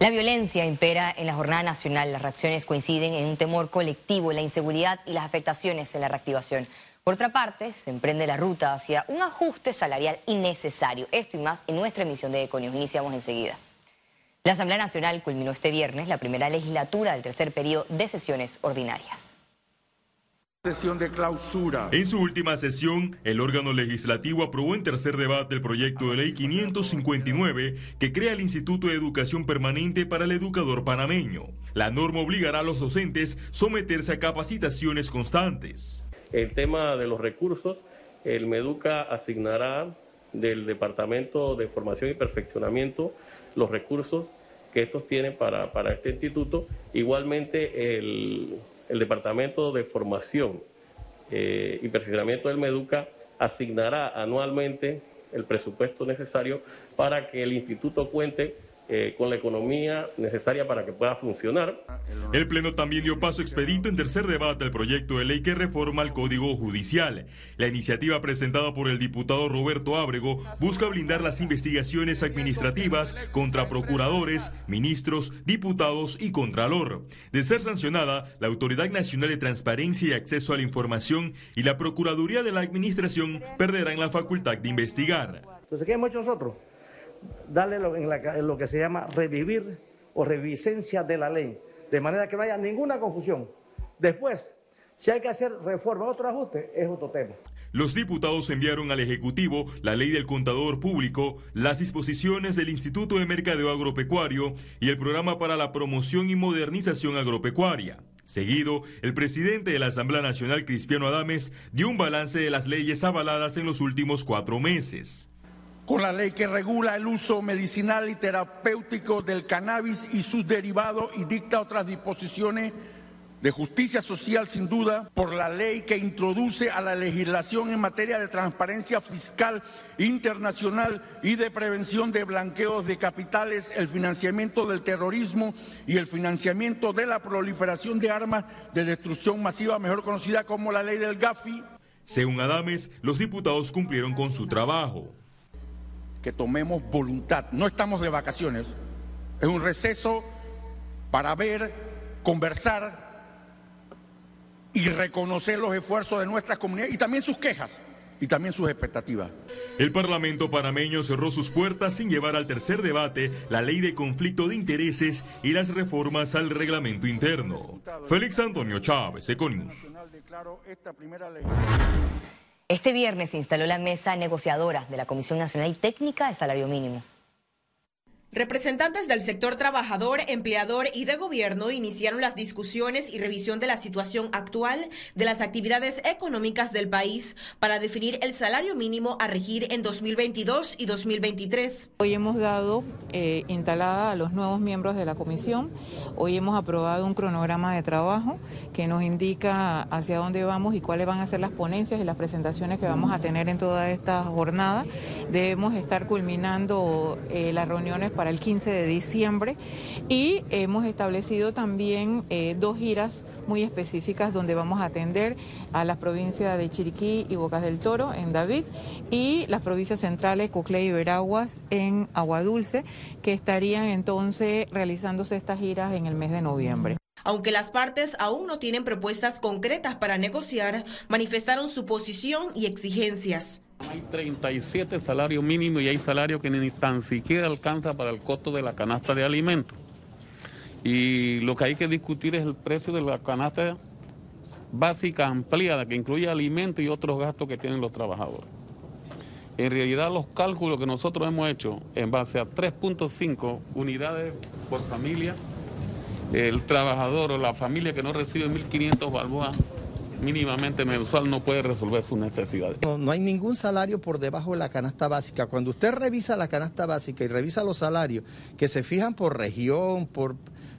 La violencia impera en la jornada nacional. Las reacciones coinciden en un temor colectivo, la inseguridad y las afectaciones en la reactivación. Por otra parte, se emprende la ruta hacia un ajuste salarial innecesario. Esto y más en nuestra emisión de Econios. Iniciamos enseguida. La Asamblea Nacional culminó este viernes la primera legislatura del tercer periodo de sesiones ordinarias. Sesión de clausura. En su última sesión, el órgano legislativo aprobó en tercer debate el proyecto de ley 559 que crea el Instituto de Educación Permanente para el Educador Panameño. La norma obligará a los docentes someterse a capacitaciones constantes. El tema de los recursos, el MEDUCA asignará del Departamento de Formación y Perfeccionamiento los recursos que estos tienen para, para este instituto. Igualmente, el el Departamento de Formación eh, y Perfeccionamiento del MEDUCA asignará anualmente el presupuesto necesario para que el instituto cuente eh, con la economía necesaria para que pueda funcionar. El Pleno también dio paso expedito en tercer debate al proyecto de ley que reforma el Código Judicial. La iniciativa presentada por el diputado Roberto Ábrego busca blindar las investigaciones administrativas contra procuradores, ministros, diputados y contralor. De ser sancionada, la Autoridad Nacional de Transparencia y Acceso a la Información y la Procuraduría de la Administración perderán la facultad de investigar. Entonces, ¿qué hemos hecho nosotros? Darle lo, en, lo que se llama revivir o revisencia de la ley, de manera que no haya ninguna confusión. Después, si hay que hacer reforma otro ajuste, es otro tema. Los diputados enviaron al Ejecutivo la ley del contador público, las disposiciones del Instituto de Mercadeo Agropecuario y el programa para la promoción y modernización agropecuaria. Seguido, el presidente de la Asamblea Nacional, Cristiano Adames, dio un balance de las leyes avaladas en los últimos cuatro meses con la ley que regula el uso medicinal y terapéutico del cannabis y sus derivados y dicta otras disposiciones de justicia social sin duda, por la ley que introduce a la legislación en materia de transparencia fiscal internacional y de prevención de blanqueos de capitales, el financiamiento del terrorismo y el financiamiento de la proliferación de armas de destrucción masiva, mejor conocida como la ley del GAFI. Según Adames, los diputados cumplieron con su trabajo que tomemos voluntad. No estamos de vacaciones, es un receso para ver, conversar y reconocer los esfuerzos de nuestra comunidad y también sus quejas y también sus expectativas. El Parlamento panameño cerró sus puertas sin llevar al tercer debate la ley de conflicto de intereses y las reformas al reglamento interno. Félix Antonio Chávez, Econius. Este viernes se instaló la mesa negociadora de la Comisión Nacional y Técnica de Salario Mínimo. Representantes del sector trabajador, empleador y de gobierno iniciaron las discusiones y revisión de la situación actual de las actividades económicas del país para definir el salario mínimo a regir en 2022 y 2023. Hoy hemos dado eh, instalada a los nuevos miembros de la comisión. Hoy hemos aprobado un cronograma de trabajo que nos indica hacia dónde vamos y cuáles van a ser las ponencias y las presentaciones que vamos a tener en toda esta jornada. Debemos estar culminando eh, las reuniones para el 15 de diciembre y hemos establecido también eh, dos giras muy específicas donde vamos a atender a las provincias de Chiriquí y Bocas del Toro en David y las provincias centrales Coclé y Veraguas en Aguadulce que estarían entonces realizándose estas giras en el mes de noviembre. Aunque las partes aún no tienen propuestas concretas para negociar, manifestaron su posición y exigencias. Hay 37 salarios mínimos y hay salarios que ni tan siquiera alcanza para el costo de la canasta de alimentos. Y lo que hay que discutir es el precio de la canasta básica ampliada, que incluye alimentos y otros gastos que tienen los trabajadores. En realidad los cálculos que nosotros hemos hecho en base a 3.5 unidades por familia, el trabajador o la familia que no recibe 1.500 balboas mínimamente mensual no puede resolver sus necesidades. No, hay ningún salario por debajo de la canasta básica. Cuando usted revisa la canasta básica y revisa los salarios que se fijan por región, por,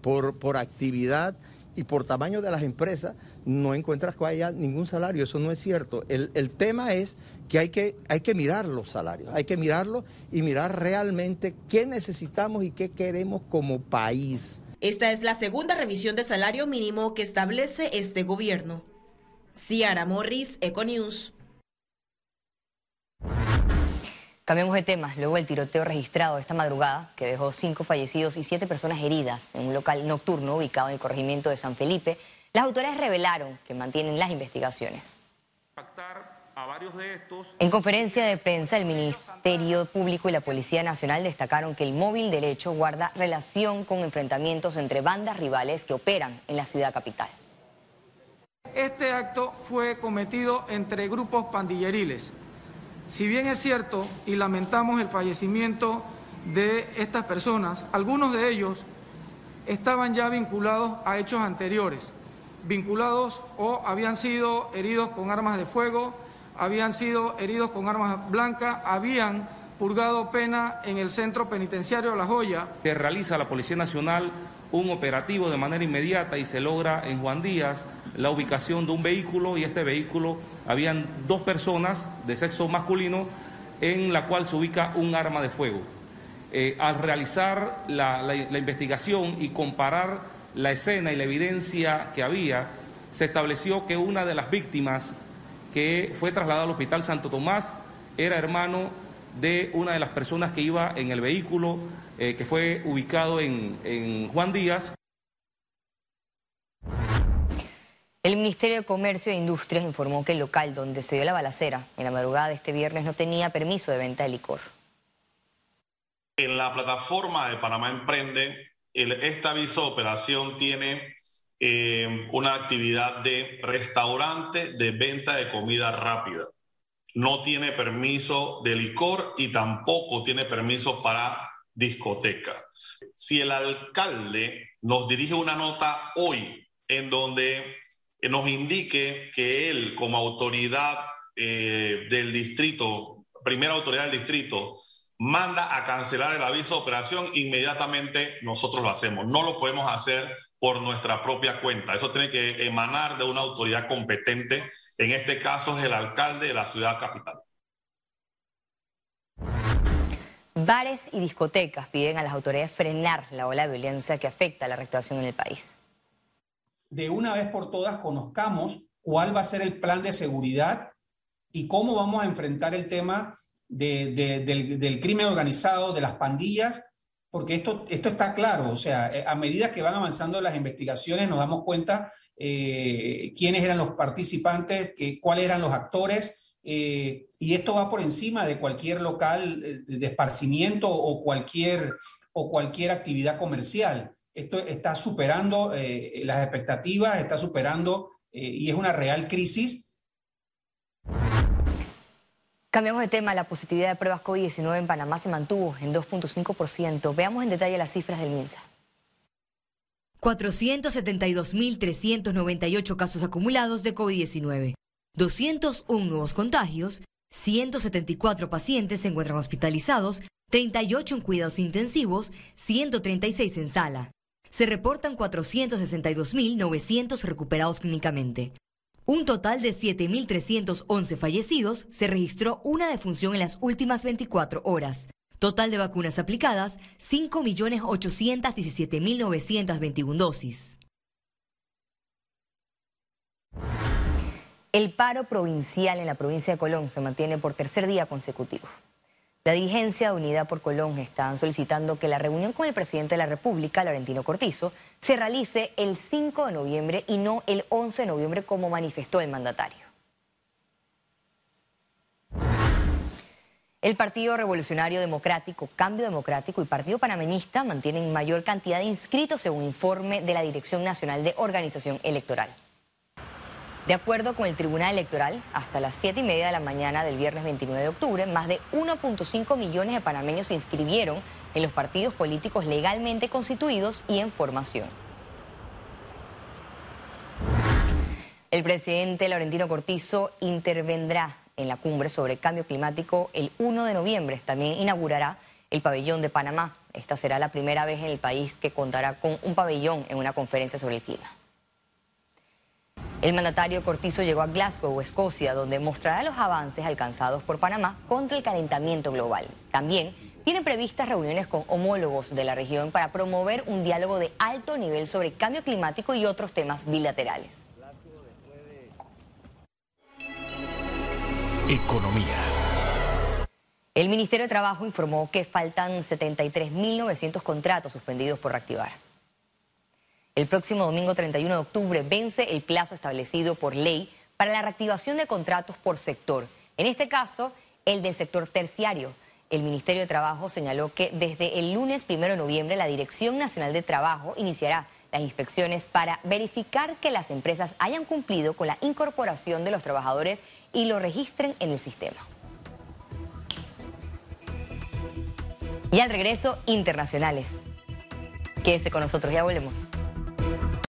por, por actividad y por tamaño de las empresas, no encuentras que haya ningún salario. Eso no es cierto. El, el tema es que hay, que hay que mirar los salarios, hay que mirarlos y mirar realmente qué necesitamos y qué queremos como país. Esta es la segunda revisión de salario mínimo que establece este gobierno. Ciara Morris, Econews. Cambiamos de tema. Luego el tiroteo registrado esta madrugada, que dejó cinco fallecidos y siete personas heridas en un local nocturno ubicado en el corregimiento de San Felipe, las autoridades revelaron que mantienen las investigaciones. En conferencia de prensa, el Ministerio Público y la Policía Nacional destacaron que el móvil del hecho guarda relación con enfrentamientos entre bandas rivales que operan en la ciudad capital. Este acto fue cometido entre grupos pandilleriles. Si bien es cierto y lamentamos el fallecimiento de estas personas, algunos de ellos estaban ya vinculados a hechos anteriores, vinculados o habían sido heridos con armas de fuego, habían sido heridos con armas blancas, habían purgado pena en el centro penitenciario La Joya. Se realiza la Policía Nacional un operativo de manera inmediata y se logra en Juan Díaz la ubicación de un vehículo y este vehículo habían dos personas de sexo masculino en la cual se ubica un arma de fuego. Eh, al realizar la, investigación y comparar la escena y la evidencia que había, se estableció que una de las víctimas que fue trasladada al Hospital Santo Tomás era hermano de una de las personas que iba en el vehículo eh, que fue ubicado en Juan Díaz. El Ministerio de Comercio e Industrias informó que el local donde se dio la balacera en la madrugada de este viernes no tenía permiso de venta de licor. En la plataforma de Panamá Emprende, esta aviso de operación tiene eh, una actividad de restaurante de venta de comida rápida. No tiene permiso de licor y tampoco tiene permiso para discoteca. Si el alcalde nos dirige una nota hoy en donde nos indique que él, como autoridad eh, del distrito, primera autoridad del distrito, manda a cancelar el aviso de operación, inmediatamente nosotros lo hacemos. No lo podemos hacer por nuestra propia cuenta. Eso tiene que emanar de una autoridad competente. En este caso es el alcalde de la ciudad capital. Bares y discotecas piden a las autoridades frenar la ola de violencia que afecta a la recreación en el país de una vez por todas conozcamos cuál va a ser el plan de seguridad y cómo vamos a enfrentar el tema del, crimen organizado, de las pandillas, porque esto, esto está claro, o sea, eh, a medida que van avanzando las investigaciones nos damos cuenta eh, quiénes eran los participantes, cuáles eran los actores, eh, y esto va por encima de cualquier local de esparcimiento o cualquier, o cualquier actividad comercial. Esto está superando las expectativas, está superando y es una real crisis. Cambiamos de tema. La positividad de pruebas COVID-19 en Panamá se mantuvo en 2.5%. Veamos en detalle las cifras del MINSA. 472.398 casos acumulados de COVID-19, 201 nuevos contagios, 174 pacientes se encuentran hospitalizados, 38 en cuidados intensivos, 136 en sala se reportan 462.900 recuperados clínicamente. Un total de 7.311 fallecidos, se registró una defunción en las últimas 24 horas. Total de vacunas aplicadas, 5.817.921 dosis. El paro provincial en la provincia de Colón se mantiene por tercer día consecutivo. La dirigencia de Unidad por Colón están solicitando que la reunión con el presidente de la República, Laurentino Cortizo, se realice el 5 de noviembre y no el 11 de noviembre como manifestó el mandatario. El Partido Revolucionario Democrático, Cambio Democrático y Partido Panameñista mantienen mayor cantidad de inscritos según informe de la Dirección Nacional de Organización Electoral. De acuerdo con el Tribunal Electoral, hasta las 7 y media de la mañana del viernes 29 de octubre, más de 1.5 millones de panameños se inscribieron en los partidos políticos legalmente constituidos y en formación. El presidente Laurentino Cortizo intervendrá en la cumbre sobre cambio climático el 1 de noviembre. También inaugurará el pabellón de Panamá. Esta será la primera vez en el país que contará con un pabellón en una conferencia sobre el clima. El mandatario Cortizo llegó a Glasgow, Escocia, donde mostrará los avances alcanzados por Panamá contra el calentamiento global. También tiene previstas reuniones con homólogos de la región para promover un diálogo de alto nivel sobre cambio climático y otros temas bilaterales. Economía. El Ministerio de Trabajo informó que faltan 73.900 contratos suspendidos por reactivar. El próximo domingo 31 de octubre vence el plazo establecido por ley para la reactivación de contratos por sector. En este caso, el del sector terciario. El Ministerio de Trabajo señaló que desde el lunes 1 de noviembre la Dirección Nacional de Trabajo iniciará las inspecciones para verificar que las empresas hayan cumplido con la incorporación de los trabajadores y lo registren en el sistema. Y al regreso, internacionales. Quédese con nosotros, ya volvemos.